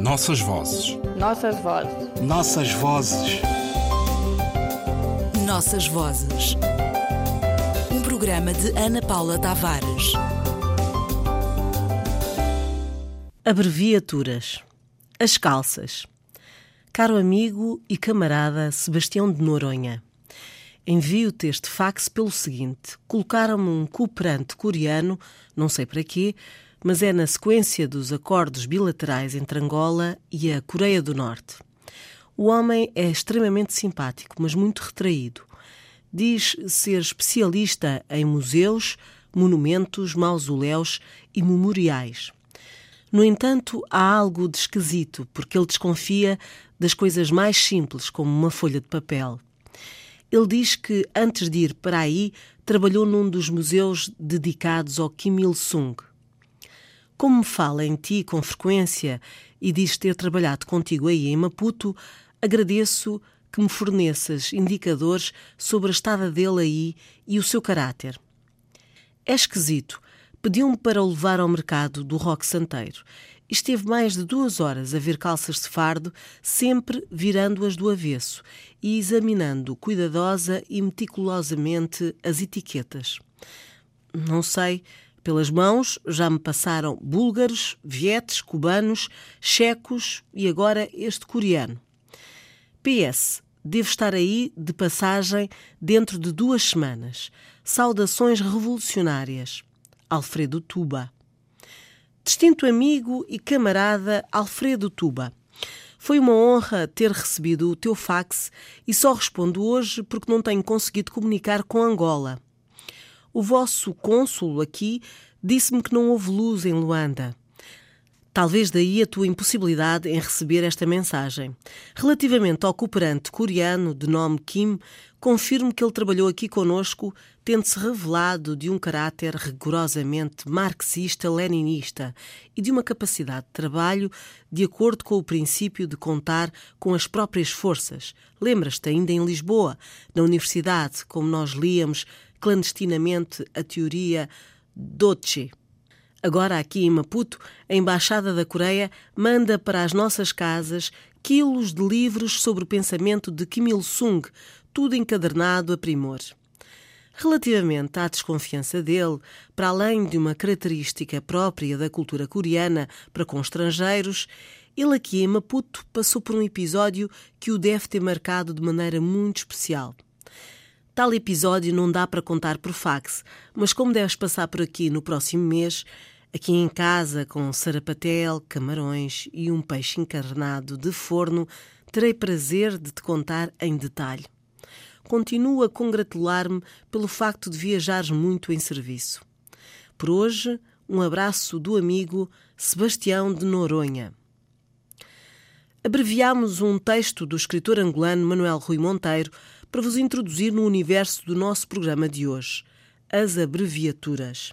Nossas vozes. Nossas vozes. Nossas vozes. Nossas vozes. Um programa de Ana Paula Tavares. Abreviaturas. As calças. Caro amigo e camarada Sebastião de Noronha. Envio-te este fax pelo seguinte: colocaram-me um cooperante coreano, não sei para quê, mas é na sequência dos acordos bilaterais entre Angola e a Coreia do Norte. O homem é extremamente simpático, mas muito retraído. Diz ser especialista em museus, monumentos, mausoléus e memoriais. No entanto, há algo de esquisito, porque ele desconfia das coisas mais simples, como uma folha de papel. Ele diz que, antes de ir para aí, trabalhou num dos museus dedicados ao Kim Il-sung. Como me fala em ti com frequência e diz ter trabalhado contigo aí em Maputo, agradeço que me forneças indicadores sobre a estada dele aí e o seu caráter. É esquisito. Pediu-me para o levar ao mercado do Roque Santeiro. Esteve mais de duas horas a ver calças de fardo, sempre virando-as do avesso e examinando cuidadosa e meticulosamente as etiquetas. Não sei, pelas mãos já me passaram búlgaros, vietes, cubanos, checos e agora este coreano. PS. Devo estar aí de passagem dentro de duas semanas. Saudações revolucionárias. Alfredo Tuba. Distinto amigo e camarada Alfredo Tuba. Foi uma honra ter recebido o teu fax e só respondo hoje porque não tenho conseguido comunicar com Angola. O vosso cônsul aqui disse-me que não houve luz em Luanda. Talvez daí a tua impossibilidade em receber esta mensagem. Relativamente ao cooperante coreano de nome Kim, confirmo que ele trabalhou aqui conosco, tendo-se revelado de um caráter rigorosamente marxista-leninista e de uma capacidade de trabalho de acordo com o princípio de contar com as próprias forças. Lembras-te ainda em Lisboa, na universidade, como nós líamos clandestinamente a teoria Doce. Agora, aqui em Maputo, a Embaixada da Coreia manda para as nossas casas quilos de livros sobre o pensamento de Kim Il-sung, tudo encadernado a primor. Relativamente à desconfiança dele, para além de uma característica própria da cultura coreana para com estrangeiros, ele aqui em Maputo passou por um episódio que o deve ter marcado de maneira muito especial. Tal episódio não dá para contar por fax, mas como deves passar por aqui no próximo mês, aqui em casa com sarapatel, camarões e um peixe encarnado de forno, terei prazer de te contar em detalhe. Continuo a congratular-me pelo facto de viajares muito em serviço. Por hoje, um abraço do amigo Sebastião de Noronha. Abreviámos um texto do escritor angolano Manuel Rui Monteiro para vos introduzir no universo do nosso programa de hoje, as abreviaturas.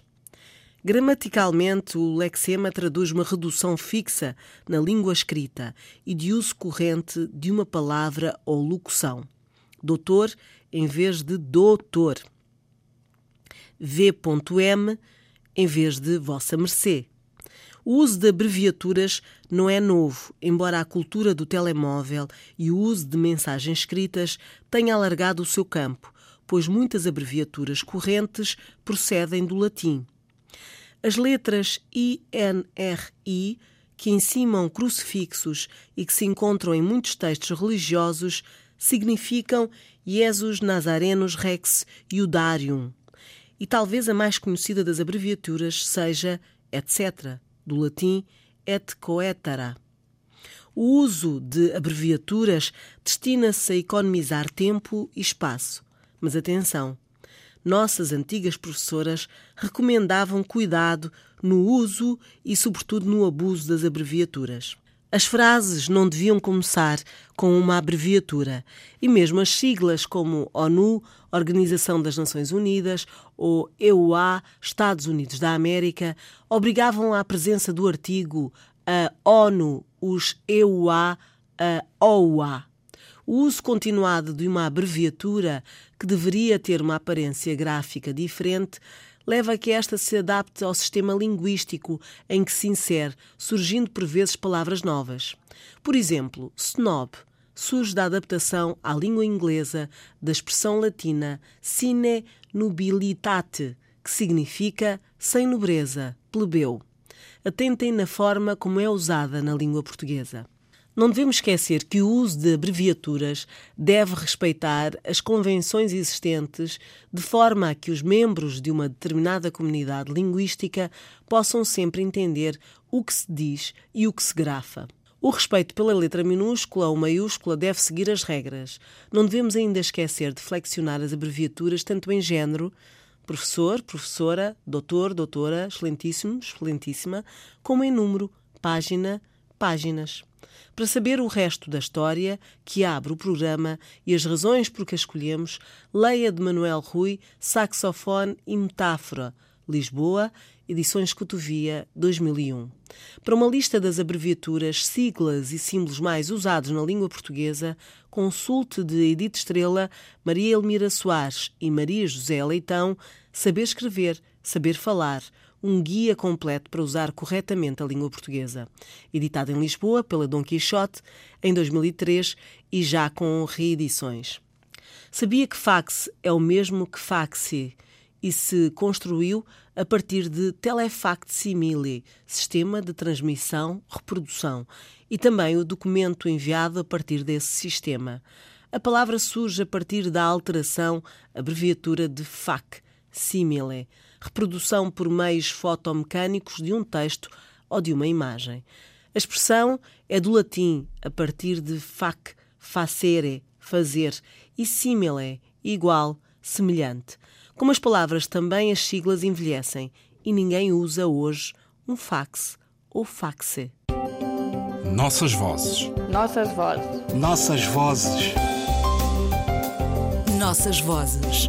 Gramaticalmente, o lexema traduz uma redução fixa na língua escrita e de uso corrente de uma palavra ou locução. Doutor em vez de doutor. V.M. em vez de Vossa Mercê. O uso de abreviaturas não é novo, embora a cultura do telemóvel e o uso de mensagens escritas tenha alargado o seu campo, pois muitas abreviaturas correntes procedem do latim. As letras INRI, que encimam crucifixos e que se encontram em muitos textos religiosos, significam Jesus Nazarenus Rex Iudarium. E talvez a mais conhecida das abreviaturas seja etc do latim et coetera. O uso de abreviaturas destina-se a economizar tempo e espaço. Mas atenção! Nossas antigas professoras recomendavam cuidado no uso e, sobretudo, no abuso das abreviaturas. As frases não deviam começar com uma abreviatura e mesmo as siglas como ONU, Organização das Nações Unidas, ou EUA, Estados Unidos da América, obrigavam à presença do artigo a ONU, os EUA, a OUA. O uso continuado de uma abreviatura que deveria ter uma aparência gráfica diferente leva a que esta se adapte ao sistema linguístico em que se insere, surgindo por vezes palavras novas. Por exemplo, snob surge da adaptação à língua inglesa da expressão latina sine nobilitate, que significa sem nobreza, plebeu. Atentem na forma como é usada na língua portuguesa. Não devemos esquecer que o uso de abreviaturas deve respeitar as convenções existentes de forma a que os membros de uma determinada comunidade linguística possam sempre entender o que se diz e o que se grafa. O respeito pela letra minúscula ou maiúscula deve seguir as regras. Não devemos ainda esquecer de flexionar as abreviaturas tanto em género, professor, professora, doutor, doutora, excelentíssimo, excelentíssima, como em número, página, páginas. Para saber o resto da história que abre o programa e as razões por que a escolhemos, leia de Manuel Rui Saxofone e Metáfora, Lisboa, Edições Cotovia, 2001. Para uma lista das abreviaturas, siglas e símbolos mais usados na língua portuguesa, consulte de Edith Estrela, Maria Elmira Soares e Maria José Leitão Saber Escrever, Saber Falar, um guia completo para usar corretamente a língua portuguesa. Editado em Lisboa pela Dom Quixote em 2003 e já com reedições. Sabia que fax é o mesmo que faxi? e se construiu a partir de telefact-simile, sistema de transmissão-reprodução, e também o documento enviado a partir desse sistema. A palavra surge a partir da alteração, abreviatura de fac, simile, reprodução por meios fotomecânicos de um texto ou de uma imagem. A expressão é do latim, a partir de fac, facere, fazer, e simile, igual, semelhante. Como as palavras, também as siglas envelhecem e ninguém usa hoje um fax ou faxe. Nossas vozes. Nossas vozes. Nossas vozes. Nossas vozes.